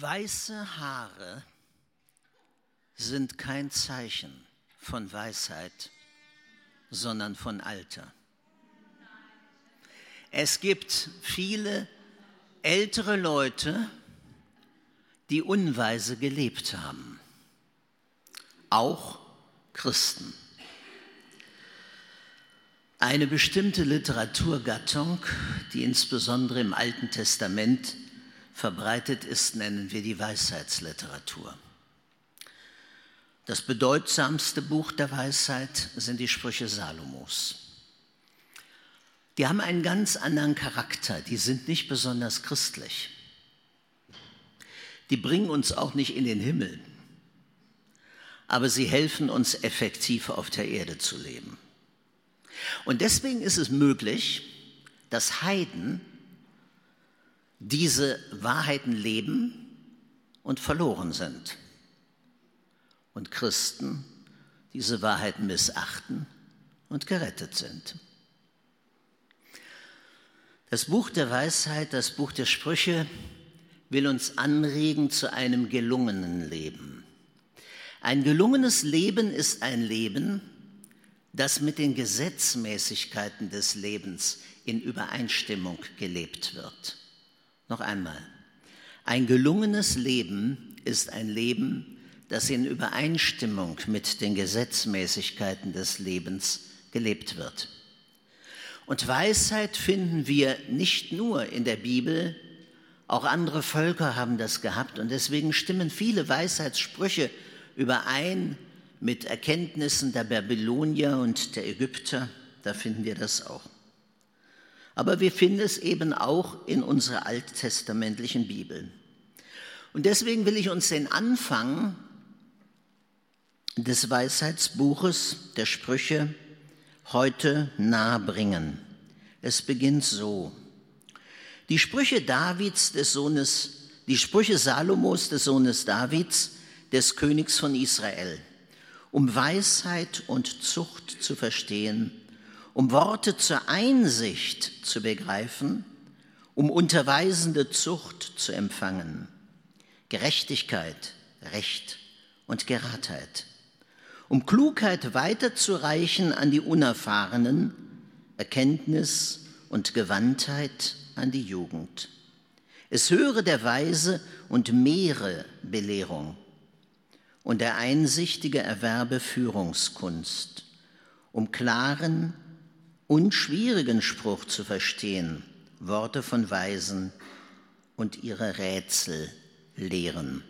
Weiße Haare sind kein Zeichen von Weisheit, sondern von Alter. Es gibt viele ältere Leute, die unweise gelebt haben, auch Christen. Eine bestimmte Literaturgattung, die insbesondere im Alten Testament verbreitet ist, nennen wir die Weisheitsliteratur. Das bedeutsamste Buch der Weisheit sind die Sprüche Salomos. Die haben einen ganz anderen Charakter, die sind nicht besonders christlich. Die bringen uns auch nicht in den Himmel, aber sie helfen uns effektiv auf der Erde zu leben. Und deswegen ist es möglich, dass Heiden diese Wahrheiten leben und verloren sind. Und Christen diese Wahrheiten missachten und gerettet sind. Das Buch der Weisheit, das Buch der Sprüche will uns anregen zu einem gelungenen Leben. Ein gelungenes Leben ist ein Leben, das mit den Gesetzmäßigkeiten des Lebens in Übereinstimmung gelebt wird. Noch einmal. Ein gelungenes Leben ist ein Leben, das in Übereinstimmung mit den Gesetzmäßigkeiten des Lebens gelebt wird. Und Weisheit finden wir nicht nur in der Bibel, auch andere Völker haben das gehabt und deswegen stimmen viele Weisheitssprüche überein mit Erkenntnissen der Babylonier und der Ägypter, da finden wir das auch aber wir finden es eben auch in unserer alttestamentlichen Bibel. Und deswegen will ich uns den Anfang des Weisheitsbuches der Sprüche heute nahebringen. Es beginnt so. Die Sprüche Davids des Sohnes, die Sprüche Salomos des Sohnes Davids, des Königs von Israel, um Weisheit und Zucht zu verstehen um Worte zur Einsicht zu begreifen, um unterweisende Zucht zu empfangen, Gerechtigkeit, Recht und Geradheit, um Klugheit weiterzureichen an die Unerfahrenen, Erkenntnis und Gewandtheit an die Jugend. Es höre der Weise und mehre Belehrung und der Einsichtige erwerbe Führungskunst, um klaren, und schwierigen Spruch zu verstehen, Worte von Weisen und ihre Rätsel lehren.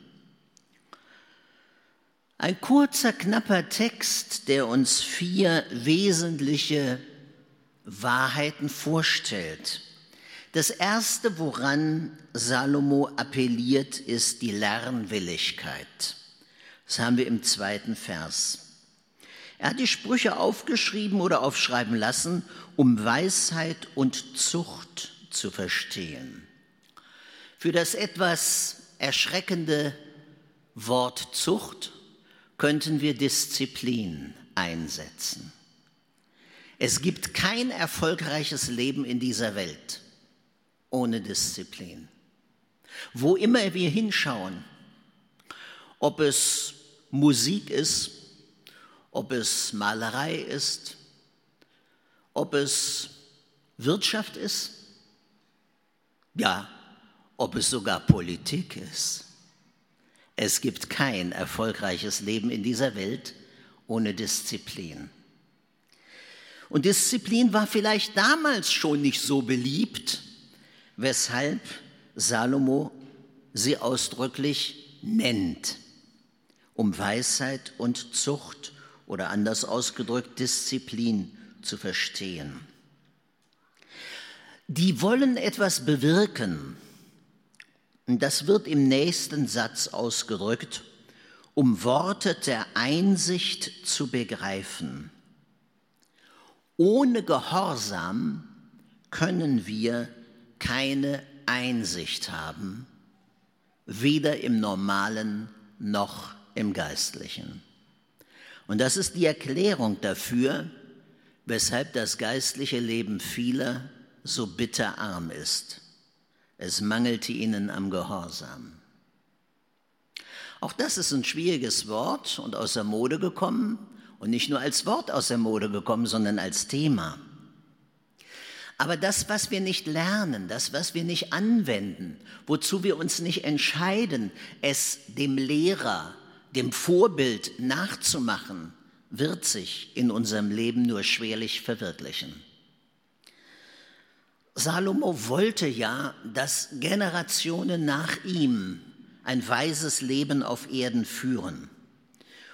Ein kurzer, knapper Text, der uns vier wesentliche Wahrheiten vorstellt. Das erste, woran Salomo appelliert, ist die Lernwilligkeit. Das haben wir im zweiten Vers. Er hat die Sprüche aufgeschrieben oder aufschreiben lassen, um Weisheit und Zucht zu verstehen. Für das etwas erschreckende Wort Zucht könnten wir Disziplin einsetzen. Es gibt kein erfolgreiches Leben in dieser Welt ohne Disziplin. Wo immer wir hinschauen, ob es Musik ist, ob es Malerei ist, ob es Wirtschaft ist, ja, ob es sogar Politik ist. Es gibt kein erfolgreiches Leben in dieser Welt ohne Disziplin. Und Disziplin war vielleicht damals schon nicht so beliebt, weshalb Salomo sie ausdrücklich nennt, um Weisheit und Zucht oder anders ausgedrückt Disziplin zu verstehen. Die wollen etwas bewirken. Das wird im nächsten Satz ausgedrückt, um Worte der Einsicht zu begreifen. Ohne Gehorsam können wir keine Einsicht haben, weder im normalen noch im geistlichen. Und das ist die Erklärung dafür, weshalb das geistliche Leben vieler so bitterarm ist. Es mangelte ihnen am Gehorsam. Auch das ist ein schwieriges Wort und aus der Mode gekommen und nicht nur als Wort aus der Mode gekommen, sondern als Thema. Aber das, was wir nicht lernen, das, was wir nicht anwenden, wozu wir uns nicht entscheiden, es dem Lehrer, dem Vorbild nachzumachen, wird sich in unserem Leben nur schwerlich verwirklichen. Salomo wollte ja, dass Generationen nach ihm ein weises Leben auf Erden führen.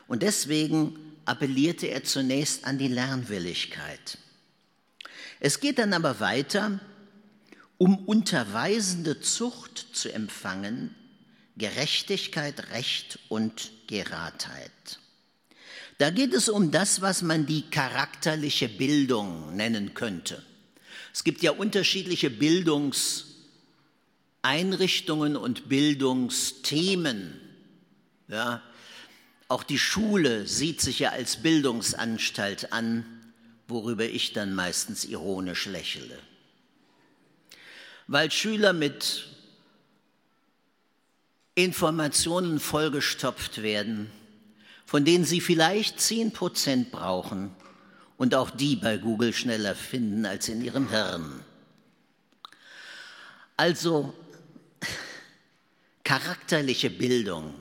Und deswegen appellierte er zunächst an die Lernwilligkeit. Es geht dann aber weiter, um unterweisende Zucht zu empfangen, Gerechtigkeit, Recht und Geradheit. Da geht es um das, was man die charakterliche Bildung nennen könnte. Es gibt ja unterschiedliche Bildungseinrichtungen und Bildungsthemen. Ja, auch die Schule sieht sich ja als Bildungsanstalt an, worüber ich dann meistens ironisch lächle. Weil Schüler mit Informationen vollgestopft werden, von denen sie vielleicht 10 Prozent brauchen und auch die bei Google schneller finden als in ihrem Hirn. Also charakterliche Bildung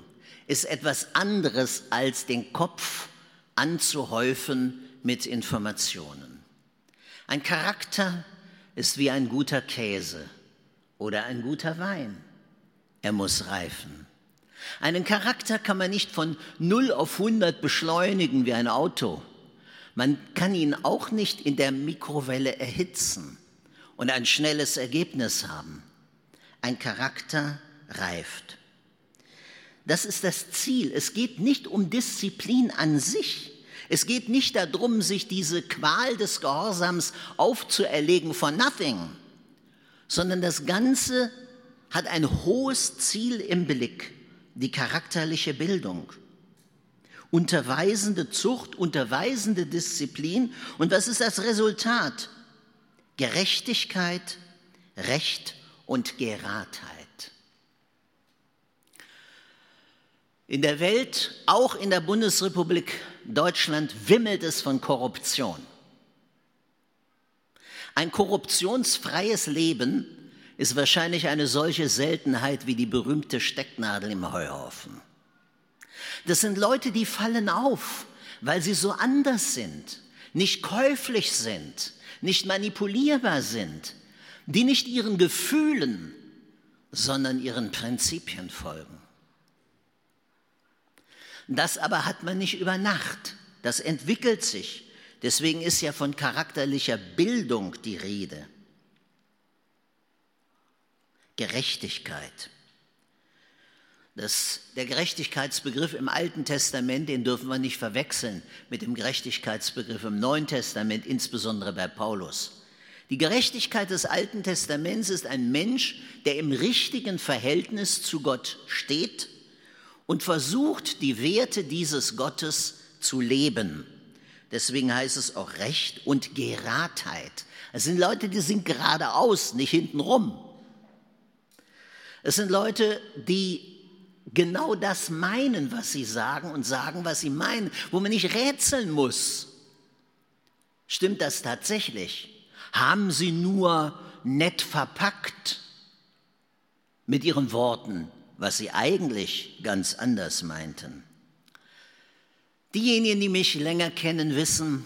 ist etwas anderes als den Kopf anzuhäufen mit Informationen. Ein Charakter ist wie ein guter Käse oder ein guter Wein. Er muss reifen. Einen Charakter kann man nicht von 0 auf 100 beschleunigen wie ein Auto. Man kann ihn auch nicht in der Mikrowelle erhitzen und ein schnelles Ergebnis haben. Ein Charakter reift. Das ist das Ziel. Es geht nicht um Disziplin an sich. Es geht nicht darum, sich diese Qual des Gehorsams aufzuerlegen for nothing, sondern das Ganze hat ein hohes Ziel im Blick die charakterliche Bildung. Unterweisende Zucht, unterweisende Disziplin. Und was ist das Resultat? Gerechtigkeit, Recht und Geradheit. In der Welt, auch in der Bundesrepublik Deutschland, wimmelt es von Korruption. Ein korruptionsfreies Leben ist wahrscheinlich eine solche Seltenheit wie die berühmte Stecknadel im Heuhaufen. Das sind Leute, die fallen auf, weil sie so anders sind, nicht käuflich sind, nicht manipulierbar sind, die nicht ihren Gefühlen, sondern ihren Prinzipien folgen. Das aber hat man nicht über Nacht, das entwickelt sich. Deswegen ist ja von charakterlicher Bildung die Rede. Gerechtigkeit. Das, der Gerechtigkeitsbegriff im Alten Testament, den dürfen wir nicht verwechseln mit dem Gerechtigkeitsbegriff im Neuen Testament, insbesondere bei Paulus. Die Gerechtigkeit des Alten Testaments ist ein Mensch, der im richtigen Verhältnis zu Gott steht und versucht, die Werte dieses Gottes zu leben. Deswegen heißt es auch Recht und Geradheit. Es sind Leute, die sind geradeaus, nicht hintenrum. Es sind Leute, die genau das meinen, was sie sagen und sagen, was sie meinen, wo man nicht rätseln muss. Stimmt das tatsächlich? Haben sie nur nett verpackt mit ihren Worten, was sie eigentlich ganz anders meinten? Diejenigen, die mich länger kennen, wissen,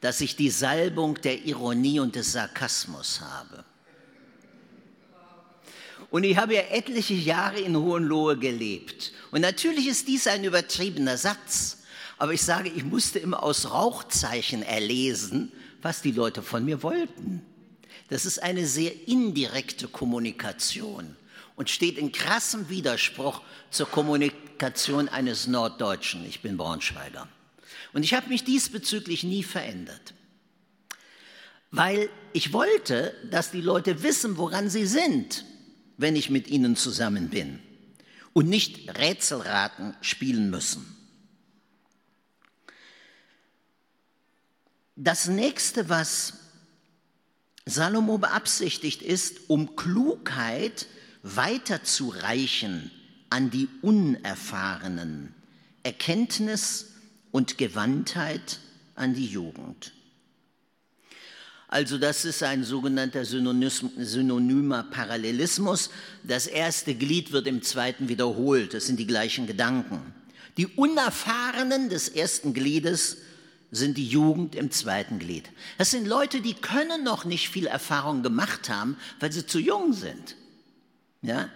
dass ich die Salbung der Ironie und des Sarkasmus habe. Und ich habe ja etliche Jahre in Hohenlohe gelebt. Und natürlich ist dies ein übertriebener Satz. Aber ich sage, ich musste immer aus Rauchzeichen erlesen, was die Leute von mir wollten. Das ist eine sehr indirekte Kommunikation und steht in krassem Widerspruch zur Kommunikation eines Norddeutschen. Ich bin Braunschweiger. Und ich habe mich diesbezüglich nie verändert. Weil ich wollte, dass die Leute wissen, woran sie sind wenn ich mit ihnen zusammen bin und nicht Rätselraten spielen müssen. Das nächste, was Salomo beabsichtigt, ist, um Klugheit weiterzureichen an die Unerfahrenen, Erkenntnis und Gewandtheit an die Jugend. Also das ist ein sogenannter synonymer Parallelismus. Das erste Glied wird im zweiten wiederholt. Das sind die gleichen Gedanken. Die Unerfahrenen des ersten Gliedes sind die Jugend im zweiten Glied. Das sind Leute, die können noch nicht viel Erfahrung gemacht haben, weil sie zu jung sind. Ja?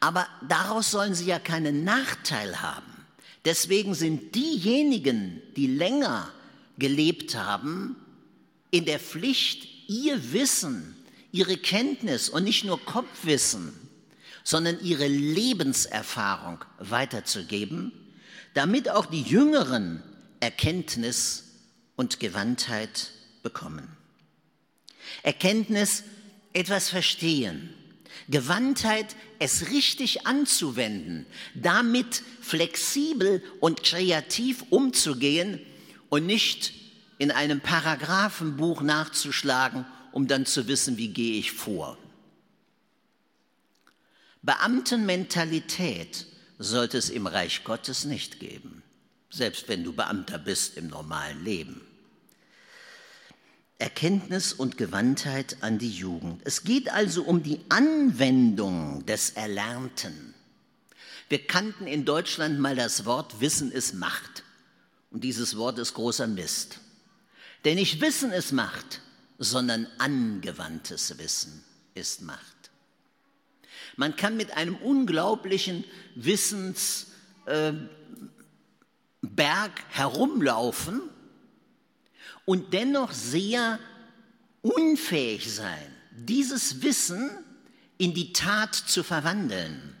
Aber daraus sollen sie ja keinen Nachteil haben. Deswegen sind diejenigen, die länger gelebt haben, in der Pflicht, ihr Wissen, ihre Kenntnis und nicht nur Kopfwissen, sondern ihre Lebenserfahrung weiterzugeben, damit auch die Jüngeren Erkenntnis und Gewandtheit bekommen. Erkenntnis, etwas verstehen. Gewandtheit, es richtig anzuwenden, damit flexibel und kreativ umzugehen und nicht in einem Paragraphenbuch nachzuschlagen, um dann zu wissen, wie gehe ich vor. Beamtenmentalität sollte es im Reich Gottes nicht geben, selbst wenn du Beamter bist im normalen Leben. Erkenntnis und Gewandtheit an die Jugend. Es geht also um die Anwendung des Erlernten. Wir kannten in Deutschland mal das Wort Wissen ist Macht. Und dieses Wort ist großer Mist. Denn nicht Wissen ist Macht, sondern angewandtes Wissen ist Macht. Man kann mit einem unglaublichen Wissensberg äh, herumlaufen und dennoch sehr unfähig sein, dieses Wissen in die Tat zu verwandeln,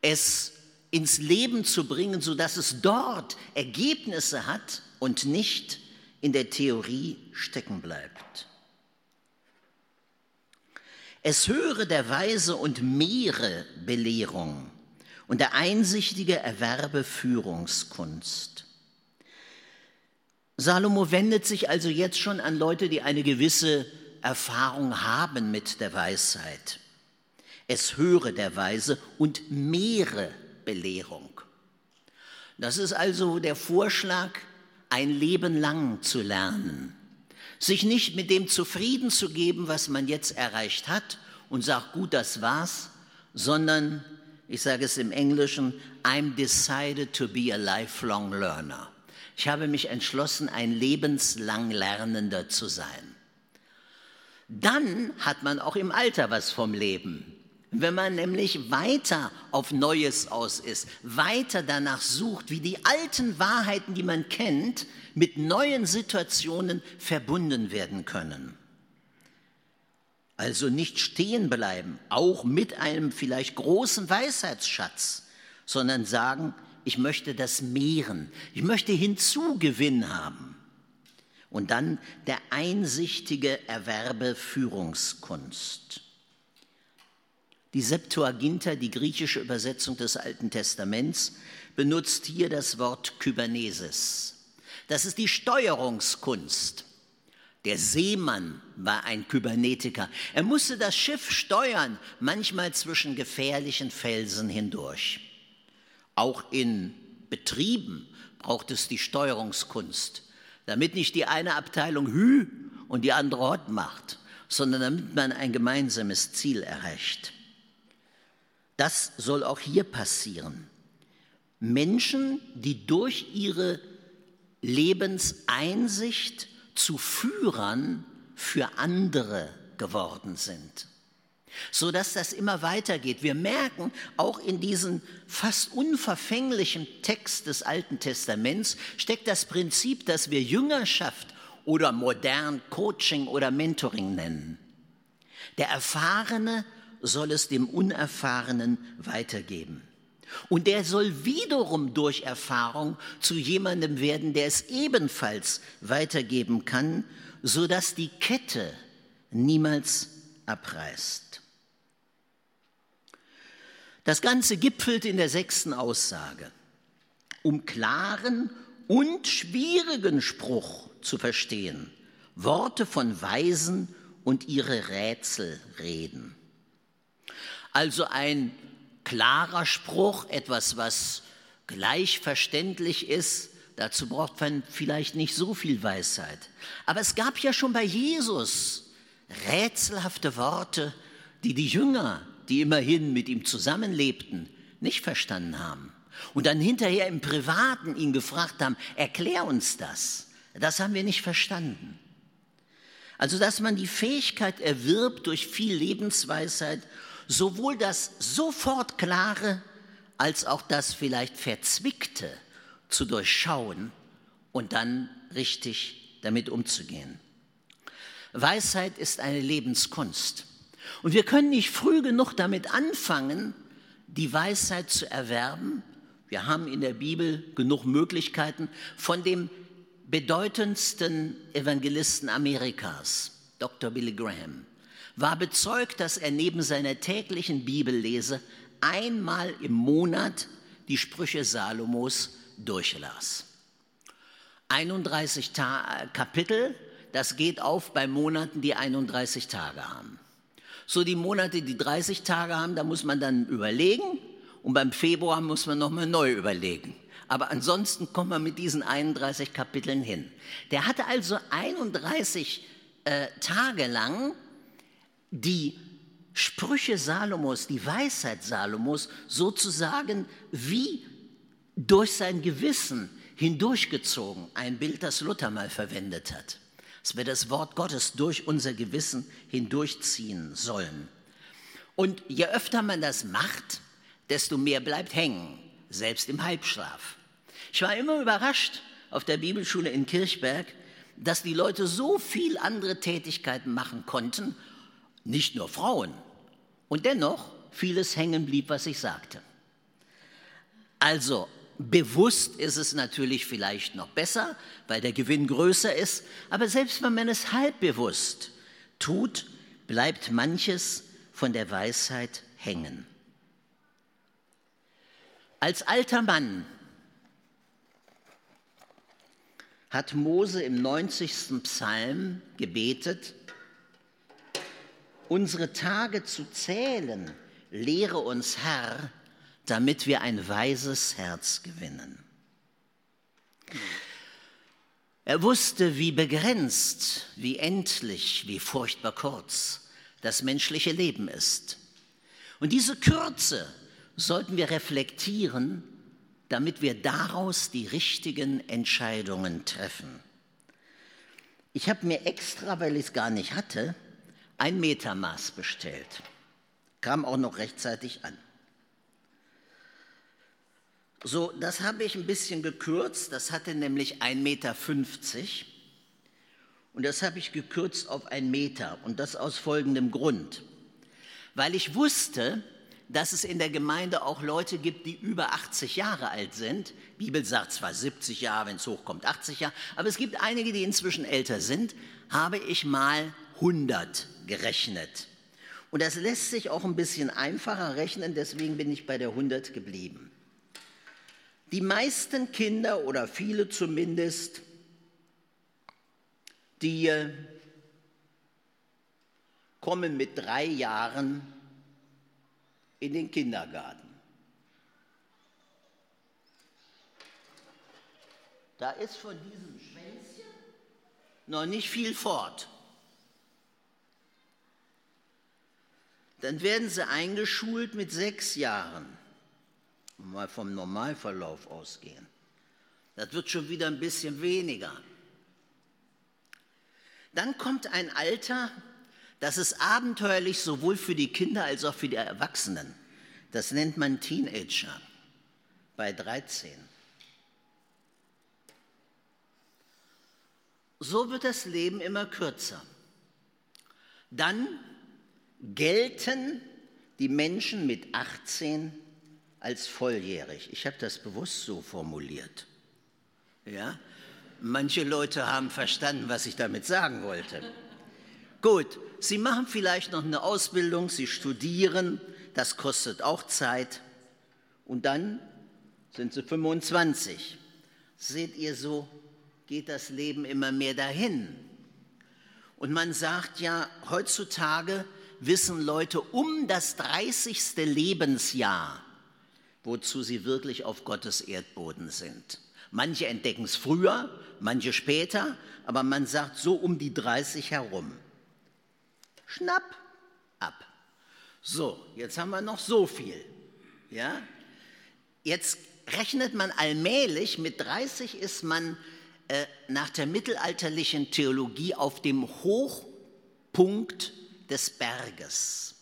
es ins Leben zu bringen, sodass es dort Ergebnisse hat und nicht in der Theorie stecken bleibt. Es höre der Weise und mehre Belehrung und der Einsichtige erwerbe Führungskunst. Salomo wendet sich also jetzt schon an Leute, die eine gewisse Erfahrung haben mit der Weisheit. Es höre der Weise und mehre Belehrung. Das ist also der Vorschlag, ein Leben lang zu lernen. Sich nicht mit dem zufrieden zu geben, was man jetzt erreicht hat und sagt, gut, das war's, sondern, ich sage es im Englischen, I'm decided to be a lifelong learner. Ich habe mich entschlossen, ein lebenslang Lernender zu sein. Dann hat man auch im Alter was vom Leben. Wenn man nämlich weiter auf Neues aus ist, weiter danach sucht, wie die alten Wahrheiten, die man kennt, mit neuen Situationen verbunden werden können. Also nicht stehen bleiben, auch mit einem vielleicht großen Weisheitsschatz, sondern sagen, ich möchte das mehren, ich möchte Hinzugewinn haben. Und dann der einsichtige Erwerbe Führungskunst. Die Septuaginta, die griechische Übersetzung des Alten Testaments, benutzt hier das Wort Kybernesis. Das ist die Steuerungskunst. Der Seemann war ein Kybernetiker. Er musste das Schiff steuern, manchmal zwischen gefährlichen Felsen hindurch. Auch in Betrieben braucht es die Steuerungskunst, damit nicht die eine Abteilung Hü und die andere Hot macht, sondern damit man ein gemeinsames Ziel erreicht. Das soll auch hier passieren. Menschen, die durch ihre Lebenseinsicht zu Führern für andere geworden sind, so dass das immer weitergeht. Wir merken auch in diesem fast unverfänglichen Text des Alten Testaments steckt das Prinzip, dass wir Jüngerschaft oder modern Coaching oder Mentoring nennen. Der Erfahrene soll es dem Unerfahrenen weitergeben. Und der soll wiederum durch Erfahrung zu jemandem werden, der es ebenfalls weitergeben kann, sodass die Kette niemals abreißt. Das Ganze gipfelt in der sechsten Aussage. Um klaren und schwierigen Spruch zu verstehen, Worte von Weisen und ihre Rätsel reden. Also ein klarer Spruch, etwas, was gleich verständlich ist. Dazu braucht man vielleicht nicht so viel Weisheit. Aber es gab ja schon bei Jesus rätselhafte Worte, die die Jünger, die immerhin mit ihm zusammenlebten, nicht verstanden haben. Und dann hinterher im Privaten ihn gefragt haben, erklär uns das. Das haben wir nicht verstanden. Also, dass man die Fähigkeit erwirbt durch viel Lebensweisheit, sowohl das sofort klare als auch das vielleicht verzwickte zu durchschauen und dann richtig damit umzugehen. Weisheit ist eine Lebenskunst. Und wir können nicht früh genug damit anfangen, die Weisheit zu erwerben. Wir haben in der Bibel genug Möglichkeiten von dem bedeutendsten Evangelisten Amerikas, Dr. Billy Graham, war bezeugt, dass er neben seiner täglichen Bibellese einmal im Monat die Sprüche Salomos durchlas. 31 Ta Kapitel, das geht auf bei Monaten, die 31 Tage haben. So die Monate, die 30 Tage haben, da muss man dann überlegen und beim Februar muss man nochmal neu überlegen. Aber ansonsten kommt man mit diesen 31 Kapiteln hin. Der hatte also 31 äh, Tage lang die Sprüche Salomos, die Weisheit Salomos sozusagen wie durch sein Gewissen hindurchgezogen. Ein Bild, das Luther mal verwendet hat. Dass wir das Wort Gottes durch unser Gewissen hindurchziehen sollen. Und je öfter man das macht, desto mehr bleibt hängen, selbst im Halbschlaf. Ich war immer überrascht auf der Bibelschule in Kirchberg, dass die Leute so viel andere Tätigkeiten machen konnten, nicht nur Frauen, und dennoch vieles hängen blieb, was ich sagte. Also bewusst ist es natürlich vielleicht noch besser, weil der Gewinn größer ist, aber selbst wenn man es halbbewusst tut, bleibt manches von der Weisheit hängen. Als alter Mann hat Mose im 90. Psalm gebetet, unsere Tage zu zählen, lehre uns Herr, damit wir ein weises Herz gewinnen. Er wusste, wie begrenzt, wie endlich, wie furchtbar kurz das menschliche Leben ist. Und diese Kürze sollten wir reflektieren damit wir daraus die richtigen Entscheidungen treffen. Ich habe mir extra, weil ich es gar nicht hatte, ein Metermaß bestellt. Kam auch noch rechtzeitig an. So, das habe ich ein bisschen gekürzt. Das hatte nämlich 1,50 Meter. Und das habe ich gekürzt auf einen Meter. Und das aus folgendem Grund. Weil ich wusste, dass es in der Gemeinde auch Leute gibt, die über 80 Jahre alt sind. Die Bibel sagt zwar 70 Jahre, wenn es hochkommt, 80 Jahre, aber es gibt einige, die inzwischen älter sind. Habe ich mal 100 gerechnet. Und das lässt sich auch ein bisschen einfacher rechnen, deswegen bin ich bei der 100 geblieben. Die meisten Kinder oder viele zumindest, die äh, kommen mit drei Jahren in den Kindergarten. Da ist von diesem Schwänzchen noch nicht viel fort. Dann werden sie eingeschult mit sechs Jahren. Mal vom Normalverlauf ausgehen. Das wird schon wieder ein bisschen weniger. Dann kommt ein Alter, das ist abenteuerlich sowohl für die Kinder als auch für die Erwachsenen. Das nennt man Teenager bei 13. So wird das Leben immer kürzer. Dann gelten die Menschen mit 18 als volljährig. Ich habe das bewusst so formuliert. Ja? Manche Leute haben verstanden, was ich damit sagen wollte. Gut, Sie machen vielleicht noch eine Ausbildung, Sie studieren, das kostet auch Zeit. Und dann sind Sie 25. Seht ihr, so geht das Leben immer mehr dahin. Und man sagt ja, heutzutage wissen Leute um das 30. Lebensjahr, wozu sie wirklich auf Gottes Erdboden sind. Manche entdecken es früher, manche später, aber man sagt so um die 30 herum. Schnapp ab. So, jetzt haben wir noch so viel. Ja? Jetzt rechnet man allmählich, mit 30 ist man äh, nach der mittelalterlichen Theologie auf dem Hochpunkt des Berges.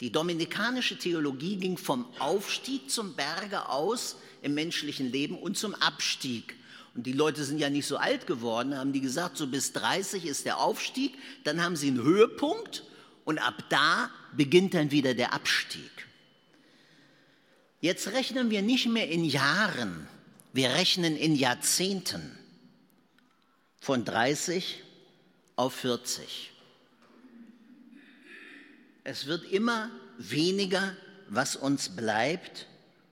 Die dominikanische Theologie ging vom Aufstieg zum Berge aus im menschlichen Leben und zum Abstieg. Und die Leute sind ja nicht so alt geworden, haben die gesagt, so bis 30 ist der Aufstieg, dann haben sie einen Höhepunkt und ab da beginnt dann wieder der Abstieg. Jetzt rechnen wir nicht mehr in Jahren, wir rechnen in Jahrzehnten von 30 auf 40. Es wird immer weniger, was uns bleibt,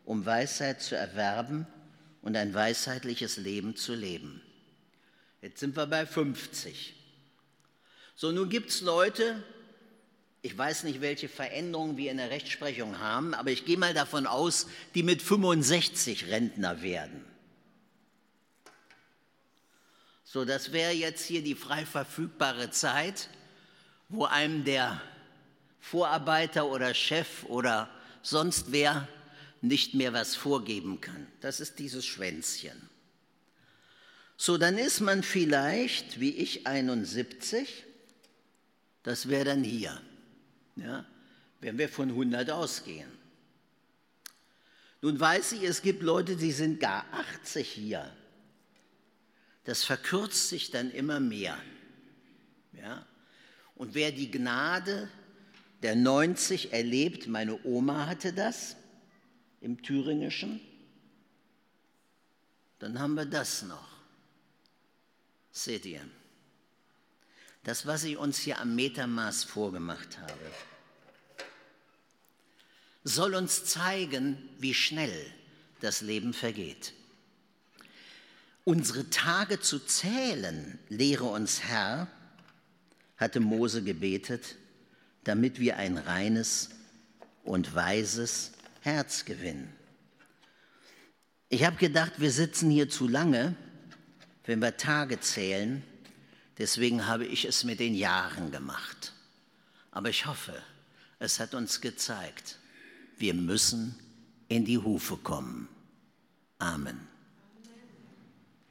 um Weisheit zu erwerben und ein weisheitliches Leben zu leben. Jetzt sind wir bei 50. So, nun gibt es Leute, ich weiß nicht, welche Veränderungen wir in der Rechtsprechung haben, aber ich gehe mal davon aus, die mit 65 Rentner werden. So, das wäre jetzt hier die frei verfügbare Zeit, wo einem der Vorarbeiter oder Chef oder sonst wer nicht mehr was vorgeben kann. Das ist dieses Schwänzchen. So, dann ist man vielleicht, wie ich, 71. Das wäre dann hier, ja, wenn wir von 100 ausgehen. Nun weiß ich, es gibt Leute, die sind gar 80 hier das verkürzt sich dann immer mehr. Ja? Und wer die Gnade der 90 erlebt, meine Oma hatte das im Thüringischen, dann haben wir das noch. Seht ihr? Das, was ich uns hier am Metermaß vorgemacht habe, soll uns zeigen, wie schnell das Leben vergeht. Unsere Tage zu zählen, lehre uns Herr, hatte Mose gebetet, damit wir ein reines und weises Herz gewinnen. Ich habe gedacht, wir sitzen hier zu lange, wenn wir Tage zählen. Deswegen habe ich es mit den Jahren gemacht. Aber ich hoffe, es hat uns gezeigt, wir müssen in die Hufe kommen. Amen.